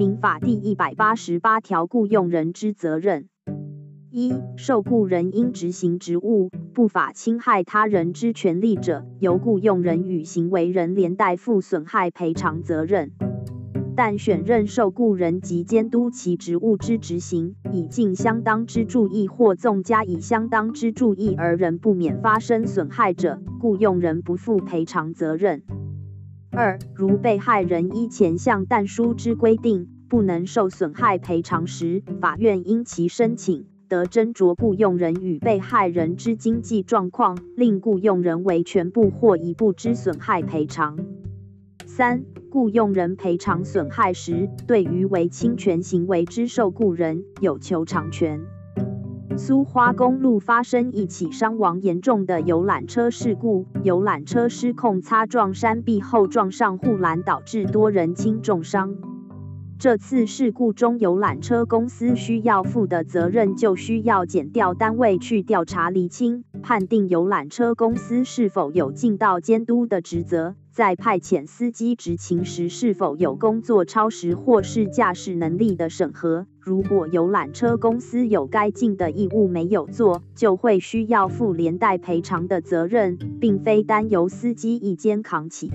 民法第一百八十八条雇用人之责任。一、受雇人因执行职务不法侵害他人之权利者，由雇用人与行为人连带负损害赔偿责任。但选任受雇人及监督其职务之执行，以尽相当之注意或纵加以相当之注意而仍不免发生损害者，雇用人不负赔偿责任。二、如被害人依前项但书之规定不能受损害赔偿时，法院因其申请得斟酌雇用人与被害人之经济状况，令雇用人为全部或一部之损害赔偿。三、雇用人赔偿损害时，对于为侵权行为之受雇人有求偿权。苏花公路发生一起伤亡严重的游览车事故，游览车失控擦撞山壁后撞上护栏，导致多人轻重伤。这次事故中，游览车公司需要负的责任就需要检调单位去调查厘清，判定游览车公司是否有尽到监督的职责。在派遣司机执勤时，是否有工作超时或是驾驶能力的审核？如果游览车公司有该尽的义务没有做，就会需要负连带赔偿的责任，并非单由司机一肩扛起。